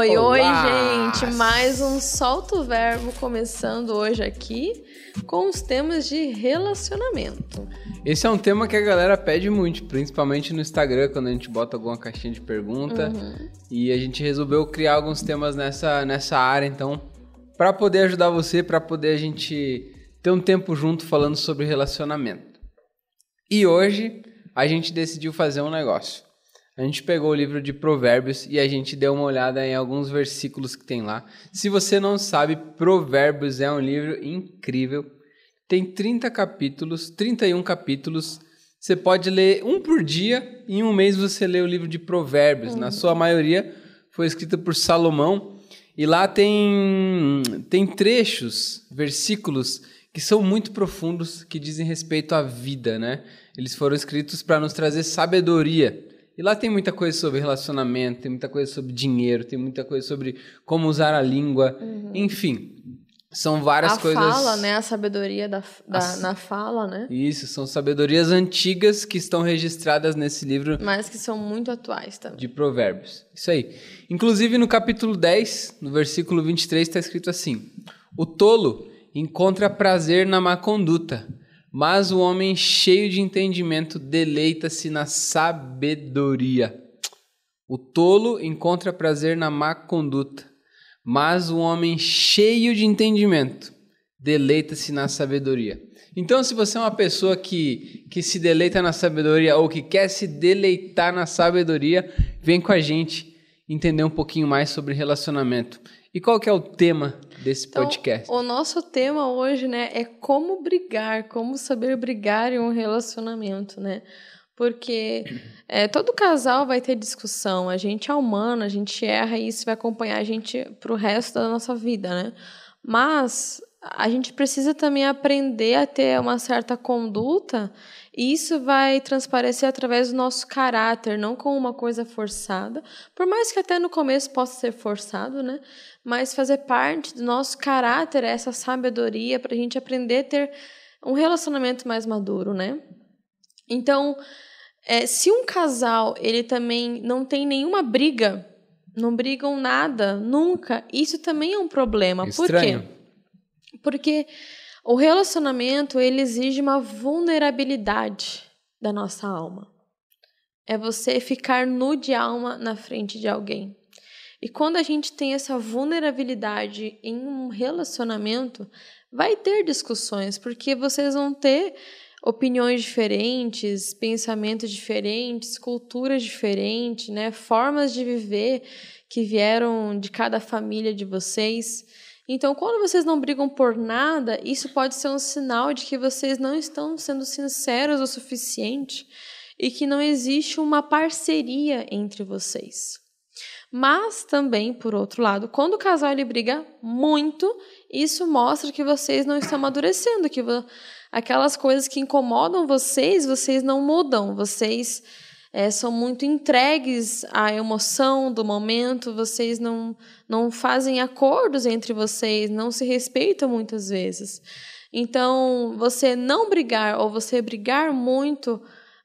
Oi, Olá. oi, gente! Mais um Solto Verbo começando hoje aqui com os temas de relacionamento. Esse é um tema que a galera pede muito, principalmente no Instagram, quando a gente bota alguma caixinha de pergunta. Uhum. E a gente resolveu criar alguns temas nessa, nessa área, então, para poder ajudar você, para poder a gente ter um tempo junto falando sobre relacionamento. E hoje a gente decidiu fazer um negócio. A gente pegou o livro de Provérbios e a gente deu uma olhada em alguns versículos que tem lá. Se você não sabe, Provérbios é um livro incrível. Tem 30 capítulos, 31 capítulos. Você pode ler um por dia. Em um mês você lê o livro de Provérbios. Uhum. Na sua maioria foi escrito por Salomão. E lá tem, tem trechos, versículos que são muito profundos, que dizem respeito à vida, né? Eles foram escritos para nos trazer sabedoria. E lá tem muita coisa sobre relacionamento, tem muita coisa sobre dinheiro, tem muita coisa sobre como usar a língua, uhum. enfim. São várias a coisas. A fala, né? A sabedoria da, da na fala, né? Isso, são sabedorias antigas que estão registradas nesse livro. Mas que são muito atuais também. De Provérbios. Isso aí. Inclusive no capítulo 10, no versículo 23, está escrito assim: O tolo encontra prazer na má conduta mas o homem cheio de entendimento deleita-se na sabedoria. O tolo encontra prazer na má conduta, mas o homem cheio de entendimento deleita-se na sabedoria. Então, se você é uma pessoa que, que se deleita na sabedoria ou que quer se deleitar na sabedoria, vem com a gente entender um pouquinho mais sobre relacionamento. E qual que é o tema desse então, podcast? O nosso tema hoje, né, é como brigar, como saber brigar em um relacionamento, né? Porque é, todo casal vai ter discussão, a gente é humano, a gente erra e isso vai acompanhar a gente pro resto da nossa vida, né? Mas a gente precisa também aprender a ter uma certa conduta e isso vai transparecer através do nosso caráter, não como uma coisa forçada, por mais que até no começo possa ser forçado, né? Mas fazer parte do nosso caráter, essa sabedoria, para a gente aprender a ter um relacionamento mais maduro, né? Então, é, se um casal ele também não tem nenhuma briga, não brigam nada, nunca, isso também é um problema. Estranho. Por quê? Porque o relacionamento ele exige uma vulnerabilidade da nossa alma. É você ficar nu de alma na frente de alguém. E quando a gente tem essa vulnerabilidade em um relacionamento, vai ter discussões, porque vocês vão ter opiniões diferentes, pensamentos diferentes, culturas diferentes, né? formas de viver que vieram de cada família de vocês. Então, quando vocês não brigam por nada, isso pode ser um sinal de que vocês não estão sendo sinceros o suficiente e que não existe uma parceria entre vocês. Mas também, por outro lado, quando o casal ele briga muito, isso mostra que vocês não estão amadurecendo, que aquelas coisas que incomodam vocês, vocês não mudam, vocês é, são muito entregues à emoção do momento, vocês não, não fazem acordos entre vocês, não se respeitam muitas vezes. Então, você não brigar ou você brigar muito,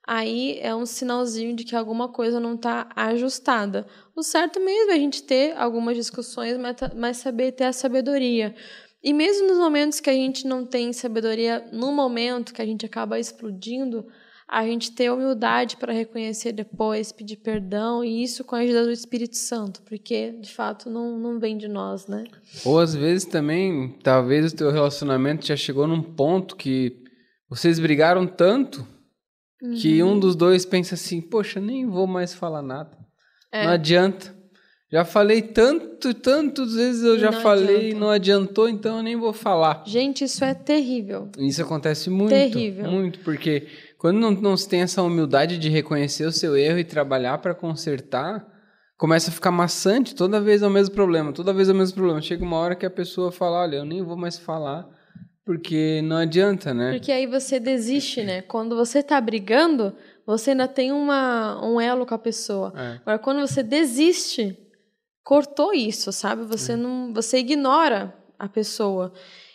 aí é um sinalzinho de que alguma coisa não está ajustada. O certo mesmo é a gente ter algumas discussões, mas saber ter a sabedoria. E mesmo nos momentos que a gente não tem sabedoria, no momento que a gente acaba explodindo, a gente ter humildade para reconhecer depois, pedir perdão, e isso com a ajuda do Espírito Santo, porque de fato não, não vem de nós, né? Ou às vezes também, talvez o teu relacionamento já chegou num ponto que vocês brigaram tanto uhum. que um dos dois pensa assim: poxa, nem vou mais falar nada. É. Não adianta. Já falei tanto, tantas vezes eu já não falei, adianta. não adiantou, então eu nem vou falar. Gente, isso é terrível. Isso acontece muito. Terrível. Muito, porque quando não, não se tem essa humildade de reconhecer o seu erro e trabalhar para consertar, começa a ficar maçante, toda vez é o mesmo problema, toda vez é o mesmo problema. Chega uma hora que a pessoa fala, olha, eu nem vou mais falar, porque não adianta, né? Porque aí você desiste, né? Quando você tá brigando, você ainda tem uma, um elo com a pessoa. É. Agora, quando você desiste, cortou isso, sabe? Você é. não, você ignora a pessoa.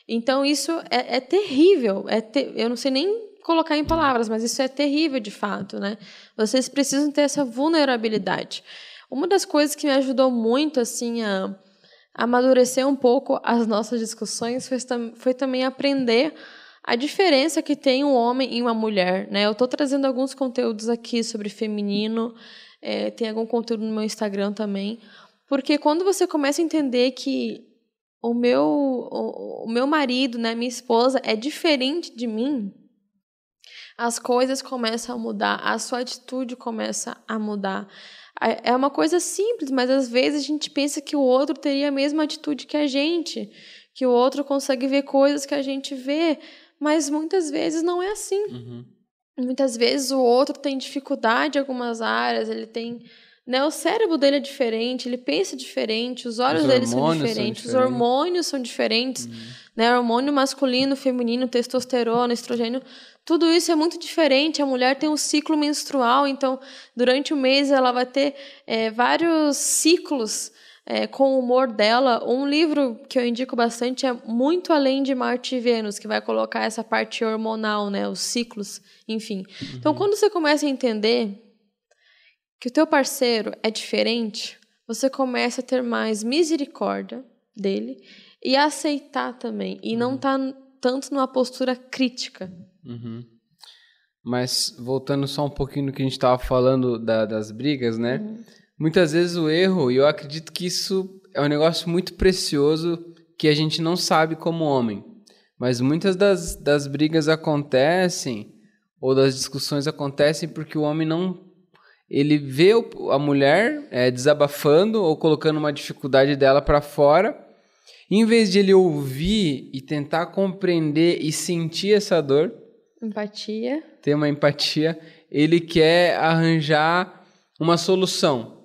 Então isso é, é terrível. É ter, eu não sei nem colocar em palavras, mas isso é terrível de fato, né? Vocês precisam ter essa vulnerabilidade. Uma das coisas que me ajudou muito, assim, a amadurecer um pouco as nossas discussões foi, foi também aprender a diferença que tem um homem e uma mulher, né? Eu estou trazendo alguns conteúdos aqui sobre feminino, é, tem algum conteúdo no meu Instagram também, porque quando você começa a entender que o meu, o, o meu marido, né, minha esposa, é diferente de mim, as coisas começam a mudar, a sua atitude começa a mudar. É uma coisa simples, mas às vezes a gente pensa que o outro teria a mesma atitude que a gente, que o outro consegue ver coisas que a gente vê, mas muitas vezes não é assim. Uhum. Muitas vezes o outro tem dificuldade em algumas áreas, ele tem né? O cérebro dele é diferente, ele pensa diferente, os olhos os dele são diferentes, são diferentes, os hormônios são diferentes, uhum. né? Hormônio masculino, feminino, testosterona, estrogênio, tudo isso é muito diferente. A mulher tem um ciclo menstrual, então durante o mês ela vai ter é, vários ciclos é, com o humor dela. Um livro que eu indico bastante é Muito Além de Marte e Vênus, que vai colocar essa parte hormonal, né? Os ciclos, enfim. Então, uhum. Então, quando você começa a entender que o teu parceiro é diferente, você começa a ter mais misericórdia dele e aceitar também e uhum. não tá tanto numa postura crítica. Uhum. Mas voltando só um pouquinho no que a gente estava falando da, das brigas, né? Uhum. Muitas vezes o erro, e eu acredito que isso é um negócio muito precioso que a gente não sabe como homem. Mas muitas das, das brigas acontecem, ou das discussões acontecem porque o homem não ele vê a mulher é, desabafando ou colocando uma dificuldade dela para fora, em vez de ele ouvir e tentar compreender e sentir essa dor, empatia, ter uma empatia, ele quer arranjar uma solução.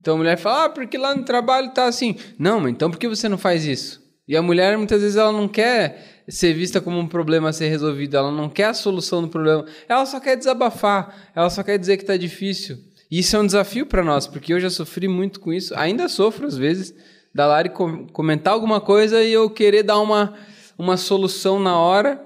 Então a mulher fala: "Ah, porque lá no trabalho tá assim". Não, então por que você não faz isso? E a mulher muitas vezes ela não quer ser vista como um problema a ser resolvido, ela não quer a solução do problema, ela só quer desabafar, ela só quer dizer que está difícil. E isso é um desafio para nós, porque eu já sofri muito com isso, ainda sofro às vezes, da Lari comentar alguma coisa e eu querer dar uma, uma solução na hora,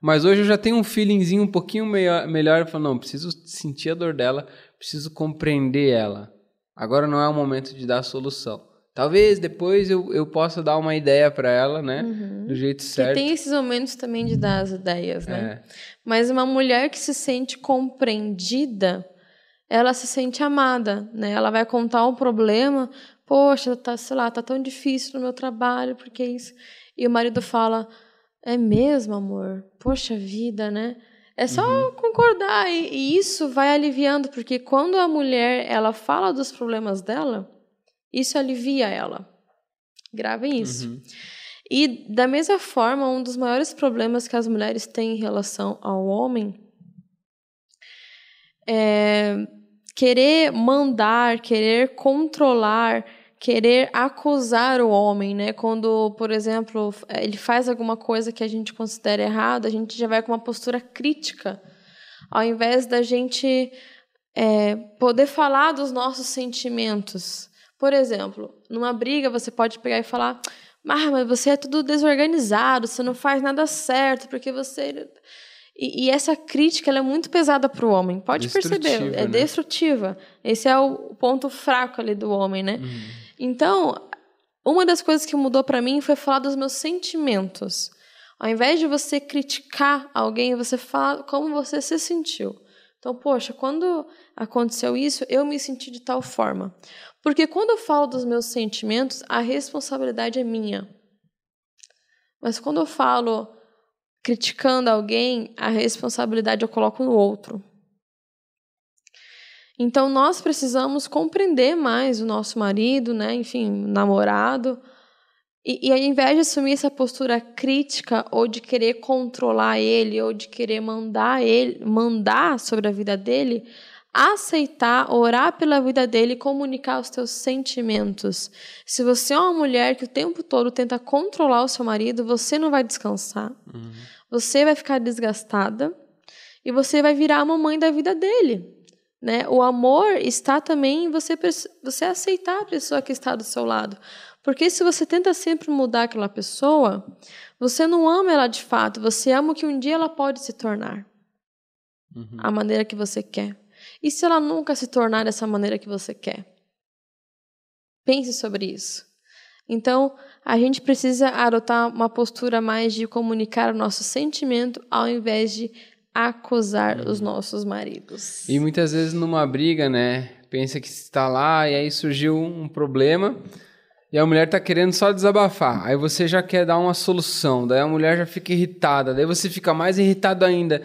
mas hoje eu já tenho um feelingzinho um pouquinho melhor, melhor e falo, não, preciso sentir a dor dela, preciso compreender ela. Agora não é o momento de dar a solução. Talvez depois eu, eu possa dar uma ideia para ela, né? Uhum. Do jeito certo. Que tem esses momentos também de dar as ideias, né? É. Mas uma mulher que se sente compreendida, ela se sente amada, né? Ela vai contar um problema, poxa, tá, sei lá, tá tão difícil no meu trabalho, porque isso. E o marido fala: "É mesmo, amor? Poxa vida, né?" É só uhum. concordar e, e isso vai aliviando, porque quando a mulher ela fala dos problemas dela, isso alivia ela. Gravem isso. Uhum. E, da mesma forma, um dos maiores problemas que as mulheres têm em relação ao homem é querer mandar, querer controlar, querer acusar o homem, né? Quando, por exemplo, ele faz alguma coisa que a gente considera errada, a gente já vai com uma postura crítica, ao invés da gente é, poder falar dos nossos sentimentos. Por exemplo, numa briga você pode pegar e falar: ah, mas você é tudo desorganizado, você não faz nada certo, porque você. E, e essa crítica é muito pesada para o homem. Pode perceber, é né? destrutiva. Esse é o ponto fraco ali do homem, né? Uhum. Então, uma das coisas que mudou para mim foi falar dos meus sentimentos. Ao invés de você criticar alguém, você fala como você se sentiu. Então, poxa, quando aconteceu isso, eu me senti de tal forma. Porque quando eu falo dos meus sentimentos, a responsabilidade é minha. Mas quando eu falo criticando alguém, a responsabilidade eu coloco no outro. Então nós precisamos compreender mais o nosso marido, né, enfim, namorado, e, e ao invés de assumir essa postura crítica ou de querer controlar ele ou de querer mandar ele, mandar sobre a vida dele, aceitar, orar pela vida dele e comunicar os teus sentimentos. Se você é uma mulher que o tempo todo tenta controlar o seu marido, você não vai descansar. Uhum. Você vai ficar desgastada e você vai virar a mamãe da vida dele. Né? O amor está também em você, você aceitar a pessoa que está do seu lado. Porque se você tenta sempre mudar aquela pessoa, você não ama ela de fato, você ama o que um dia ela pode se tornar. Uhum. A maneira que você quer. E se ela nunca se tornar dessa maneira que você quer? Pense sobre isso. Então, a gente precisa adotar uma postura mais de comunicar o nosso sentimento ao invés de acusar os nossos maridos. E muitas vezes numa briga, né? Pensa que está lá e aí surgiu um problema e a mulher tá querendo só desabafar. Aí você já quer dar uma solução, daí a mulher já fica irritada, daí você fica mais irritado ainda.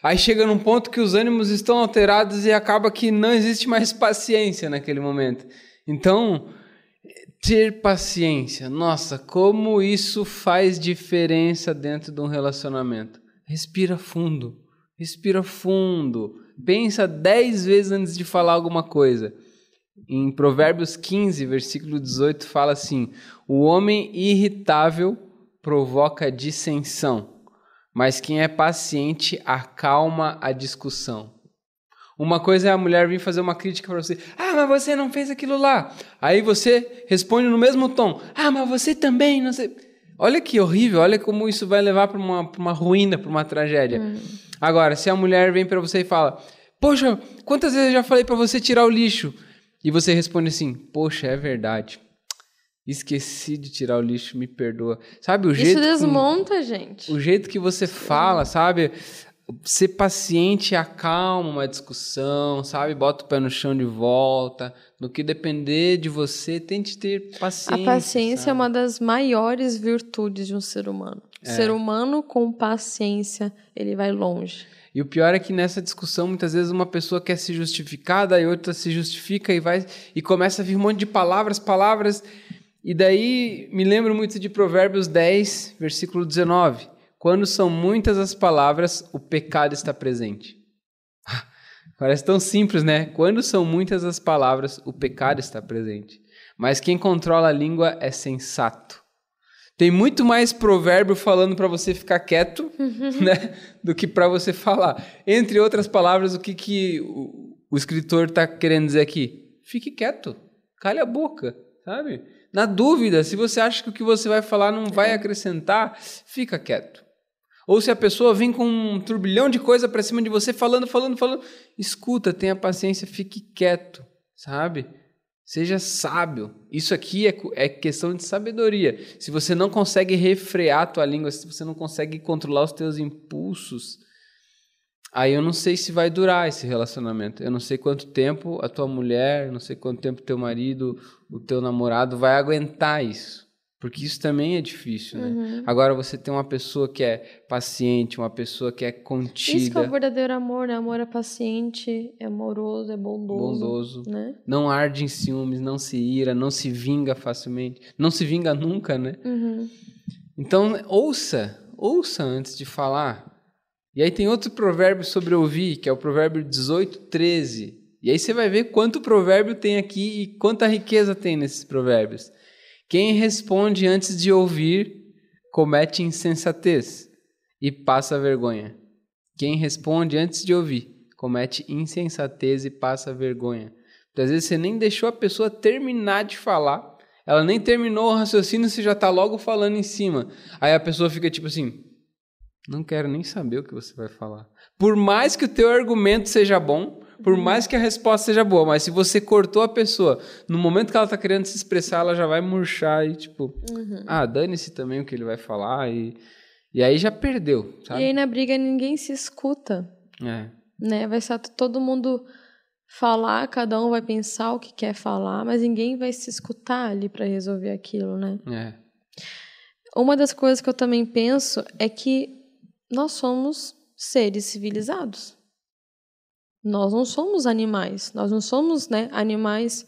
Aí chega num ponto que os ânimos estão alterados e acaba que não existe mais paciência naquele momento. Então, ter paciência, nossa, como isso faz diferença dentro de um relacionamento. Respira fundo, respira fundo, pensa dez vezes antes de falar alguma coisa. Em Provérbios 15, versículo 18, fala assim: O homem irritável provoca dissensão, mas quem é paciente acalma a discussão. Uma coisa é a mulher vir fazer uma crítica para você: Ah, mas você não fez aquilo lá. Aí você responde no mesmo tom: Ah, mas você também não sei. Olha que horrível, olha como isso vai levar para uma, uma ruína, para uma tragédia. Hum. Agora, se a mulher vem para você e fala: Poxa, quantas vezes eu já falei para você tirar o lixo? E você responde assim: Poxa, é verdade. Esqueci de tirar o lixo, me perdoa. Sabe o jeito. Isso desmonta, gente. O jeito que você fala, sabe? Ser paciente acalma uma discussão, sabe? Bota o pé no chão de volta. No que depender de você, tente ter paciência. A paciência sabe? é uma das maiores virtudes de um ser humano. É. Ser humano com paciência, ele vai longe. E o pior é que nessa discussão, muitas vezes uma pessoa quer se justificar, daí outra se justifica e vai e começa a vir um monte de palavras, palavras. E daí me lembro muito de Provérbios 10, versículo 19. Quando são muitas as palavras, o pecado está presente. Parece tão simples, né? Quando são muitas as palavras, o pecado está presente. Mas quem controla a língua é sensato. Tem muito mais provérbio falando para você ficar quieto, uhum. né, do que para você falar. Entre outras palavras, o que, que o, o escritor está querendo dizer aqui? Fique quieto, cale a boca, sabe? Na dúvida, se você acha que o que você vai falar não vai acrescentar, fica quieto. Ou se a pessoa vem com um turbilhão de coisa para cima de você, falando, falando, falando, escuta, tenha paciência, fique quieto, sabe? Seja sábio. Isso aqui é, é, questão de sabedoria. Se você não consegue refrear a tua língua, se você não consegue controlar os teus impulsos, aí eu não sei se vai durar esse relacionamento. Eu não sei quanto tempo a tua mulher, não sei quanto tempo teu marido, o teu namorado vai aguentar isso. Porque isso também é difícil, né? Uhum. Agora você tem uma pessoa que é paciente, uma pessoa que é contida. Isso que é o verdadeiro amor, né? Amor é paciente, é amoroso, é bondoso. Bondoso. Né? Não arde em ciúmes, não se ira, não se vinga facilmente. Não se vinga nunca, né? Uhum. Então, ouça, ouça antes de falar. E aí tem outro provérbio sobre ouvir, que é o provérbio 18, 13. E aí você vai ver quanto provérbio tem aqui e quanta riqueza tem nesses provérbios. Quem responde antes de ouvir comete insensatez e passa vergonha. Quem responde antes de ouvir comete insensatez e passa vergonha. Às vezes você nem deixou a pessoa terminar de falar, ela nem terminou o raciocínio, você já está logo falando em cima. Aí a pessoa fica tipo assim: não quero nem saber o que você vai falar. Por mais que o teu argumento seja bom, por mais que a resposta seja boa, mas se você cortou a pessoa, no momento que ela está querendo se expressar, ela já vai murchar e tipo, uhum. ah, dane-se também o que ele vai falar e, e aí já perdeu, sabe? E aí na briga ninguém se escuta. É. Né? Vai estar todo mundo falar, cada um vai pensar o que quer falar, mas ninguém vai se escutar ali para resolver aquilo, né? É. Uma das coisas que eu também penso é que nós somos seres civilizados. Nós não somos animais, nós não somos né, animais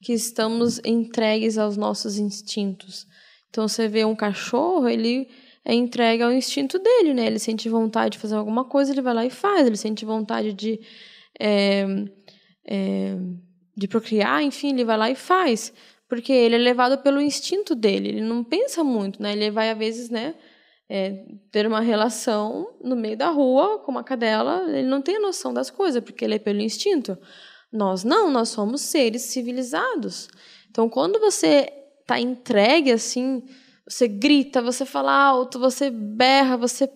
que estamos entregues aos nossos instintos. Então você vê um cachorro, ele é entregue ao instinto dele, né? Ele sente vontade de fazer alguma coisa, ele vai lá e faz. Ele sente vontade de é, é, de procriar, enfim, ele vai lá e faz, porque ele é levado pelo instinto dele. Ele não pensa muito, né? Ele vai às vezes, né? É, ter uma relação no meio da rua com uma cadela, ele não tem noção das coisas, porque ele é pelo instinto. Nós não, nós somos seres civilizados. Então, quando você está entregue assim, você grita, você fala alto, você berra, você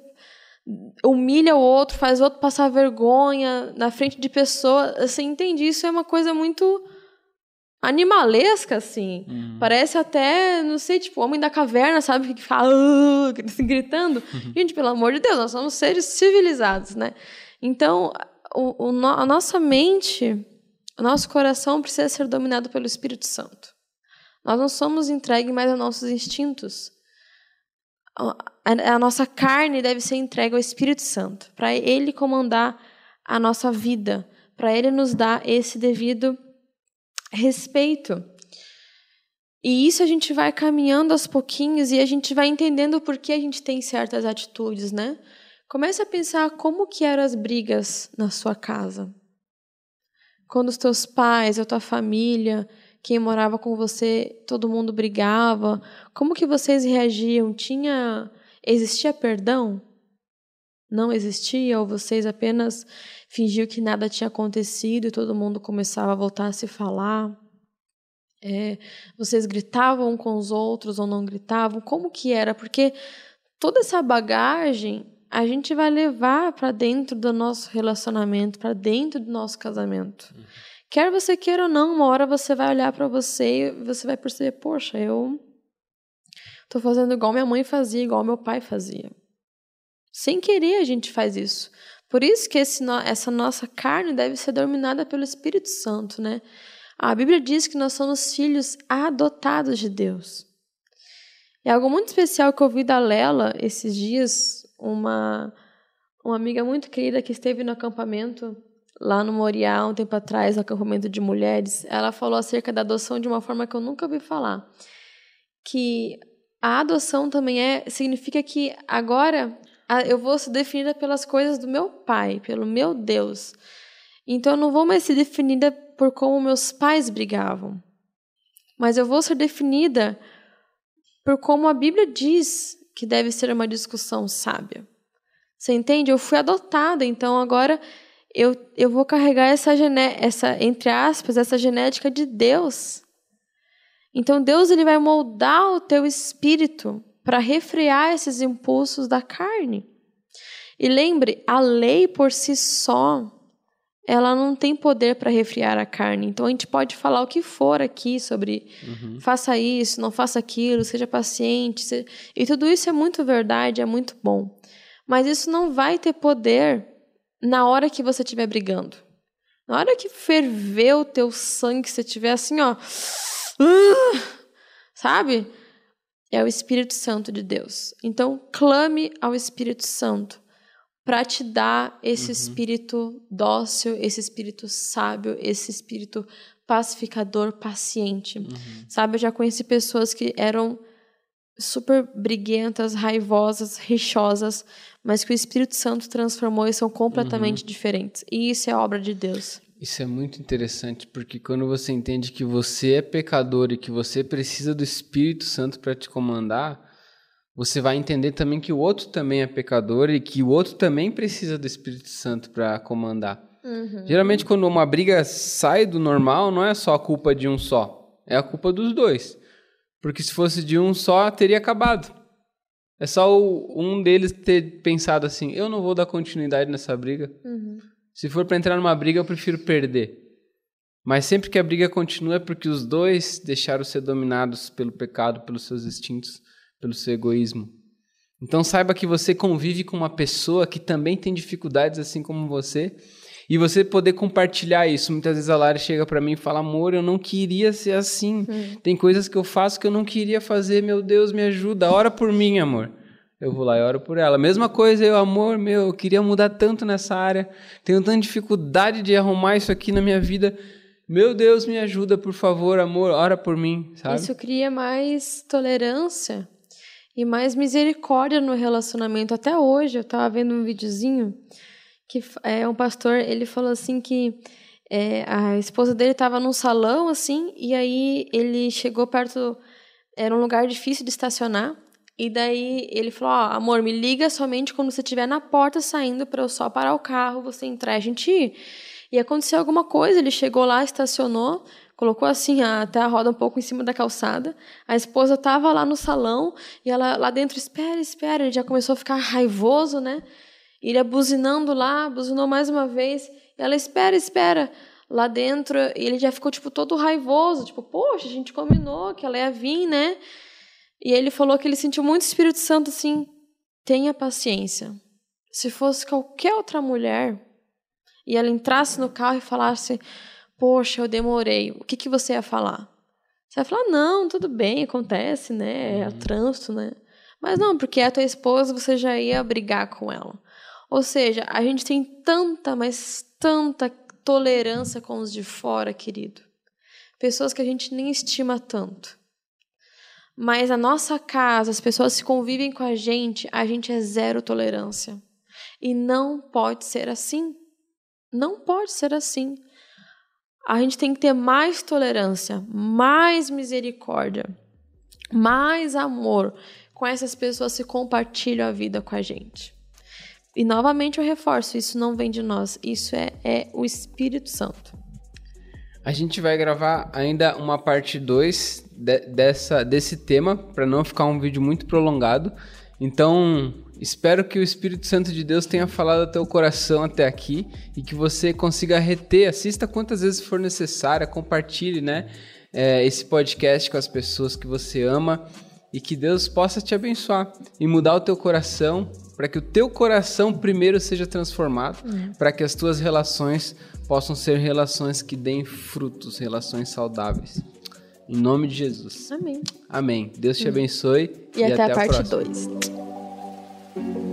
humilha o outro, faz o outro passar vergonha na frente de pessoa, você entende? Isso é uma coisa muito animalesca, assim. Uhum. Parece até, não sei, tipo, homem da caverna, sabe? Que fica assim, gritando. Uhum. Gente, pelo amor de Deus, nós somos seres civilizados, né? Então, o, o, a nossa mente, o nosso coração precisa ser dominado pelo Espírito Santo. Nós não somos entregues mais aos nossos instintos. A, a, a nossa carne deve ser entregue ao Espírito Santo, para ele comandar a nossa vida, para ele nos dar esse devido respeito. E isso a gente vai caminhando aos pouquinhos e a gente vai entendendo por que a gente tem certas atitudes, né? Comece a pensar como que eram as brigas na sua casa. Quando os teus pais, a tua família, quem morava com você, todo mundo brigava, como que vocês reagiam? Tinha existia perdão? Não existia ou vocês apenas fingiu que nada tinha acontecido e todo mundo começava a voltar a se falar. É, vocês gritavam com os outros ou não gritavam? Como que era? Porque toda essa bagagem a gente vai levar para dentro do nosso relacionamento, para dentro do nosso casamento. Uhum. Quer você queira ou não, uma hora você vai olhar para você e você vai perceber, poxa, eu tô fazendo igual minha mãe fazia, igual meu pai fazia. Sem querer a gente faz isso. Por isso que esse, essa nossa carne deve ser dominada pelo Espírito Santo, né? A Bíblia diz que nós somos filhos adotados de Deus. É algo muito especial que eu ouvi da Lela esses dias, uma, uma amiga muito querida que esteve no acampamento lá no Moriá um tempo atrás, no acampamento de mulheres. Ela falou acerca da adoção de uma forma que eu nunca ouvi falar. Que a adoção também é significa que agora eu vou ser definida pelas coisas do meu pai, pelo meu Deus. Então eu não vou mais ser definida por como meus pais brigavam, mas eu vou ser definida por como a Bíblia diz que deve ser uma discussão sábia. Você entende? Eu fui adotada, então agora eu, eu vou carregar essa, gené essa, entre aspas, essa genética de Deus. Então Deus ele vai moldar o teu espírito para refrear esses impulsos da carne. E lembre, a lei por si só, ela não tem poder para refriar a carne. Então a gente pode falar o que for aqui sobre uhum. faça isso, não faça aquilo, seja paciente, seja... e tudo isso é muito verdade, é muito bom. Mas isso não vai ter poder na hora que você estiver brigando. Na hora que ferver o teu sangue, você estiver assim, ó, uh, sabe? é o Espírito Santo de Deus. Então, clame ao Espírito Santo para te dar esse uhum. espírito dócil, esse espírito sábio, esse espírito pacificador, paciente. Uhum. Sabe, eu já conheci pessoas que eram super briguentas, raivosas, rixosas, mas que o Espírito Santo transformou e são completamente uhum. diferentes. E isso é obra de Deus. Isso é muito interessante, porque quando você entende que você é pecador e que você precisa do Espírito Santo para te comandar, você vai entender também que o outro também é pecador e que o outro também precisa do Espírito Santo para comandar. Uhum. Geralmente, quando uma briga sai do normal, não é só a culpa de um só, é a culpa dos dois. Porque se fosse de um só, teria acabado. É só o, um deles ter pensado assim: eu não vou dar continuidade nessa briga. Uhum. Se for para entrar numa briga, eu prefiro perder. Mas sempre que a briga continua é porque os dois deixaram ser dominados pelo pecado, pelos seus instintos, pelo seu egoísmo. Então saiba que você convive com uma pessoa que também tem dificuldades assim como você, e você poder compartilhar isso. Muitas vezes a Lara chega para mim e fala: "Amor, eu não queria ser assim. Hum. Tem coisas que eu faço que eu não queria fazer. Meu Deus, me ajuda. Ora por mim, amor." eu vou lá e oro por ela. Mesma coisa, eu, amor, meu, eu queria mudar tanto nessa área, tenho tanta dificuldade de arrumar isso aqui na minha vida. Meu Deus, me ajuda, por favor, amor, ora por mim, sabe? Isso cria mais tolerância e mais misericórdia no relacionamento. Até hoje, eu estava vendo um videozinho que é um pastor, ele falou assim que é, a esposa dele estava num salão, assim, e aí ele chegou perto, era um lugar difícil de estacionar, e daí ele falou: Ó, oh, amor, me liga somente quando você estiver na porta saindo para eu só parar o carro, você entrar e a gente ir. E aconteceu alguma coisa, ele chegou lá, estacionou, colocou assim até a roda um pouco em cima da calçada. A esposa estava lá no salão e ela lá dentro, espera, espera. Ele já começou a ficar raivoso, né? Ele buzinando lá, buzinou mais uma vez. E ela, espera, espera. lá dentro, ele já ficou, tipo, todo raivoso. Tipo, poxa, a gente combinou que ela ia vir, né? E ele falou que ele sentiu muito Espírito Santo, assim, tenha paciência. Se fosse qualquer outra mulher e ela entrasse no carro e falasse, poxa, eu demorei, o que, que você ia falar? Você vai falar, não, tudo bem, acontece, né? É uhum. trânsito, né? Mas não, porque é a tua esposa, você já ia brigar com ela. Ou seja, a gente tem tanta, mas tanta tolerância com os de fora, querido. Pessoas que a gente nem estima tanto. Mas a nossa casa, as pessoas que convivem com a gente, a gente é zero tolerância. E não pode ser assim. Não pode ser assim. A gente tem que ter mais tolerância, mais misericórdia, mais amor com essas pessoas que compartilham a vida com a gente. E novamente eu reforço: isso não vem de nós, isso é, é o Espírito Santo. A gente vai gravar ainda uma parte 2 de, dessa, desse tema, para não ficar um vídeo muito prolongado. Então, espero que o Espírito Santo de Deus tenha falado ao teu coração até aqui e que você consiga reter. Assista quantas vezes for necessário, compartilhe né, é, esse podcast com as pessoas que você ama e que Deus possa te abençoar e mudar o teu coração para que o teu coração primeiro seja transformado, uhum. para que as tuas relações possam ser relações que deem frutos, relações saudáveis. Em nome de Jesus. Amém. Amém. Deus te abençoe. E, e até, até, a parte 2. Thank you.